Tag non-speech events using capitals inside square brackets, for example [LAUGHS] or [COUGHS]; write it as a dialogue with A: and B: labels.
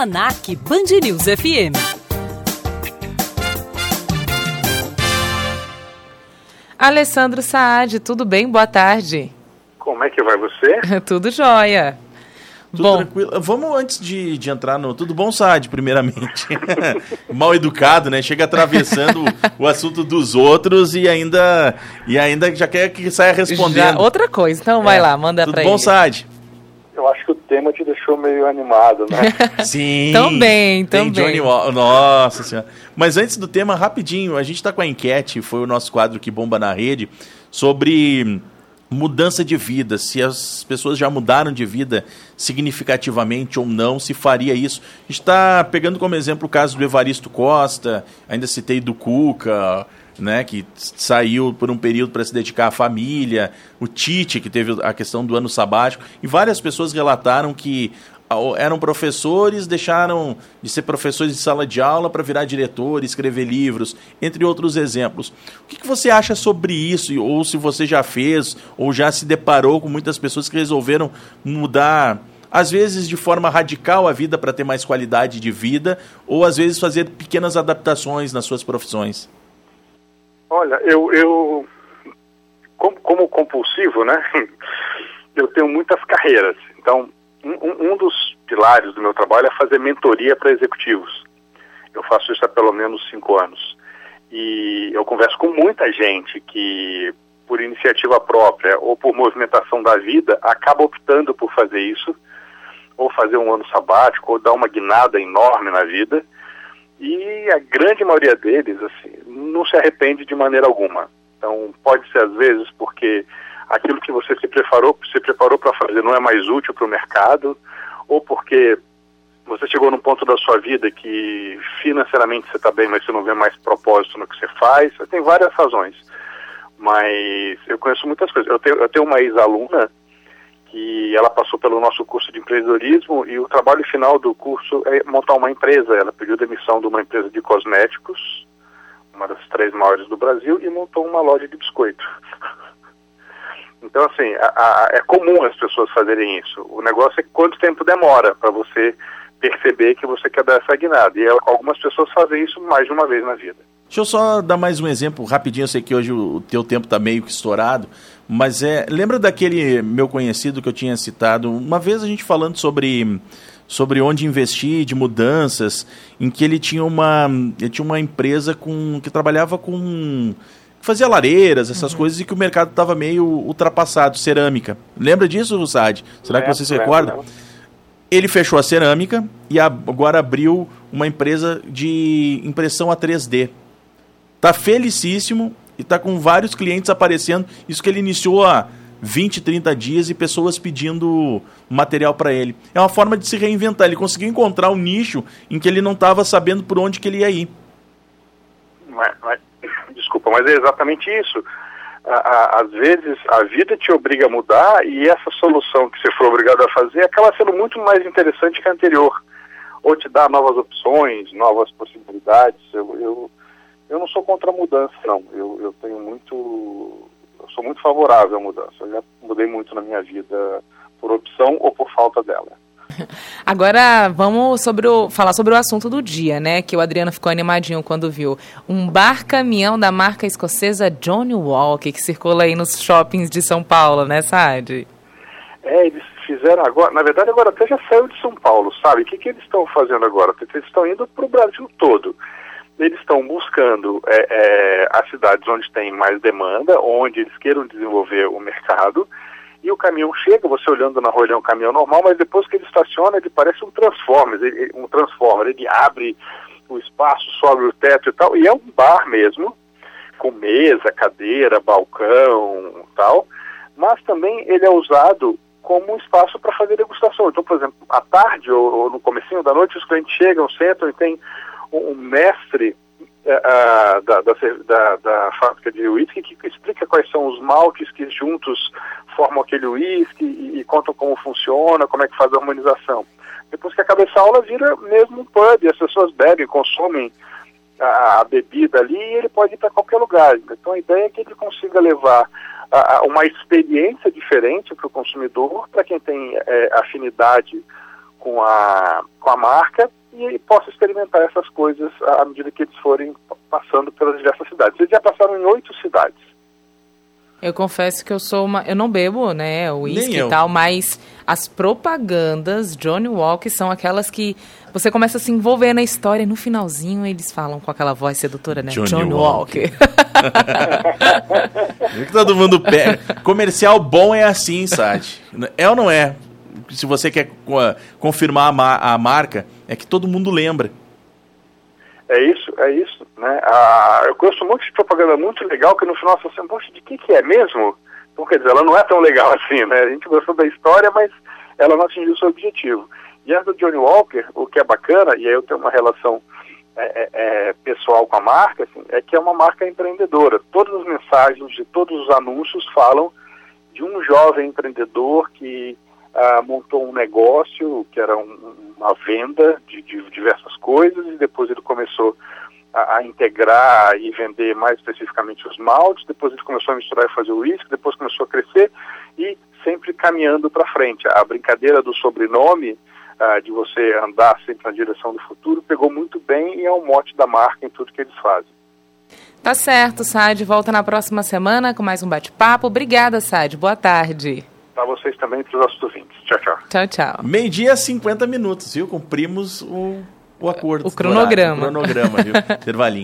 A: Almanac Band News FM.
B: Alessandro Saad, tudo bem? Boa tarde.
C: Como é que vai você? [LAUGHS]
B: tudo jóia.
D: Tudo bom. tranquilo. Vamos, antes de, de entrar no. Tudo bom, Saad, primeiramente? [LAUGHS] Mal educado, né? Chega atravessando o assunto dos outros e ainda, e ainda já quer que saia respondendo.
B: Já, outra coisa, então vai é. lá, manda
D: Tudo
B: pra
D: bom,
B: ele.
D: Saad?
C: Eu acho que o tema te deixou meio animado, né? [LAUGHS]
D: Sim.
B: também, também.
D: Tem Johnny Wall. Nossa senhora. Mas antes do tema, rapidinho, a gente está com a enquete, foi o nosso quadro que bomba na rede, sobre mudança de vida, se as pessoas já mudaram de vida significativamente ou não, se faria isso. A gente está pegando como exemplo o caso do Evaristo Costa, ainda citei do Cuca, né, que saiu por um período para se dedicar à família, o Tite, que teve a questão do ano sabático, e várias pessoas relataram que eram professores, deixaram de ser professores de sala de aula para virar diretor, escrever livros, entre outros exemplos. O que, que, você acha sobre isso? Ou se você já fez, ou já se deparou com muitas pessoas que resolveram mudar, às vezes de forma radical, a vida para ter mais qualidade de vida, ou às vezes fazer pequenas adaptações nas suas profissões?
C: Olha, eu, eu como, como compulsivo, né? [LAUGHS] Eu tenho muitas carreiras. Então, um, um dos pilares do meu trabalho é fazer mentoria para executivos. Eu faço isso há pelo menos cinco anos. E eu converso com muita gente que, por iniciativa própria ou por movimentação da vida, acaba optando por fazer isso, ou fazer um ano sabático, ou dar uma guinada enorme na vida. E a grande maioria deles, assim, não se arrepende de maneira alguma. Então, pode ser às vezes porque aquilo que você se preparou, se preparou para fazer não é mais útil para o mercado, ou porque você chegou num ponto da sua vida que financeiramente você está bem, mas você não vê mais propósito no que você faz. Tem várias razões. Mas eu conheço muitas coisas. Eu tenho, eu tenho uma ex-aluna que ela passou pelo nosso curso de empreendedorismo e o trabalho final do curso é montar uma empresa. Ela pediu demissão de uma empresa de cosméticos, uma das três maiores do Brasil, e montou uma loja de biscoito. [LAUGHS] Então, assim, a, a, é comum as pessoas fazerem isso. O negócio é quanto tempo demora para você perceber que você quer dar essa guinada. E algumas pessoas fazem isso mais de uma vez na vida.
D: Deixa eu só dar mais um exemplo rapidinho. Eu sei que hoje o teu tempo está meio que estourado, mas é. Lembra daquele meu conhecido que eu tinha citado? Uma vez a gente falando sobre sobre onde investir, de mudanças, em que ele tinha uma ele tinha uma empresa com que trabalhava com fazia lareiras, essas uhum. coisas, e que o mercado estava meio ultrapassado, cerâmica. Lembra disso, Russad? Será que você se recorda? Ele fechou a cerâmica e agora abriu uma empresa de impressão a 3D. Tá felicíssimo e tá com vários clientes aparecendo. Isso que ele iniciou há 20, 30 dias e pessoas pedindo material para ele. É uma forma de se reinventar. Ele conseguiu encontrar um nicho em que ele não estava sabendo por onde que ele ia ir.
C: Mas, mas [COUGHS] desculpa, mas é exatamente isso. às vezes a vida te obriga a mudar e essa solução que você for obrigado a fazer acaba sendo muito mais interessante que a anterior. Ou te dá novas opções, novas possibilidades. Eu, eu, eu não sou contra a mudança, não. Eu, eu tenho muito. Eu sou muito favorável à mudança. Eu já mudei muito na minha vida por opção ou por falta dela. [LAUGHS]
B: Agora vamos sobre o, falar sobre o assunto do dia, né? Que o Adriano ficou animadinho quando viu um bar caminhão da marca escocesa Johnny Walker que circula aí nos shoppings de São Paulo, né, Sade?
C: É, eles fizeram agora, na verdade agora até já saiu de São Paulo, sabe? O que, que eles estão fazendo agora? Eles estão indo para o Brasil todo. Eles estão buscando é, é, as cidades onde tem mais demanda, onde eles queiram desenvolver o mercado e o caminhão chega, você olhando na rua ele é um caminhão normal, mas depois que ele estaciona ele parece um Transformer, ele, um Transformer, ele abre o espaço, sobe o teto e tal, e é um bar mesmo, com mesa, cadeira, balcão tal, mas também ele é usado como espaço para fazer degustação. Então, por exemplo, à tarde ou, ou no comecinho da noite, os clientes chegam, sentam e tem um, mestre uh, da, da, da, fábrica de uísque que explica quais são os maltes que juntos formam aquele uísque e, e contam como funciona, como é que faz a harmonização. Depois que acaba essa aula, vira mesmo um pub, as pessoas bebem, consomem a, a bebida ali e ele pode ir para qualquer lugar. Então a ideia é que ele consiga levar uma experiência diferente para o consumidor, para quem tem é, afinidade com a, com a marca e possa experimentar essas coisas à medida que eles forem passando pelas diversas cidades. Eles já passaram em oito cidades.
B: Eu confesso que eu sou uma. Eu não bebo, né, uísque e tal, mas as propagandas Johnny Walker são aquelas que você começa a se envolver na história e no finalzinho eles falam com aquela voz sedutora, né?
D: Johnny
B: Johnny
D: Walker. que [LAUGHS] todo mundo pega. Comercial bom é assim, Sati. É ou não é? Se você quer confirmar a, ma a marca, é que todo mundo lembra.
C: É isso, é isso. Né? Ah, eu conheço um monte de propaganda muito legal que no final você assim, poxa, de que, que é mesmo? Então, quer dizer, ela não é tão legal [LAUGHS] assim, né? A gente gostou da história, mas ela não atingiu o seu objetivo. E essa do Johnny Walker, o que é bacana, e aí eu tenho uma relação é, é, é, pessoal com a marca, assim, é que é uma marca empreendedora. Todas as mensagens de todos os anúncios falam de um jovem empreendedor que ah, montou um negócio que era um, uma venda de, de, diversas coisas e depois ele começou a, a, integrar e vender mais especificamente os maltes, depois ele começou a misturar e fazer o uísque, depois começou a crescer e sempre caminhando para frente. A brincadeira do sobrenome, ah, de você andar sempre na direção do futuro, pegou muito bem e é o mote da marca em tudo que eles fazem.
B: Tá certo, Sad. Volta na próxima semana com mais um bate-papo. Obrigada, Sad. Boa tarde
C: para vocês também e para os nossos ouvintes. Tchau, tchau.
B: Tchau, tchau.
D: Meio-dia, 50 minutos, viu? Cumprimos o, o acordo.
B: O cronograma.
D: o cronograma, viu? [LAUGHS] Intervalinho.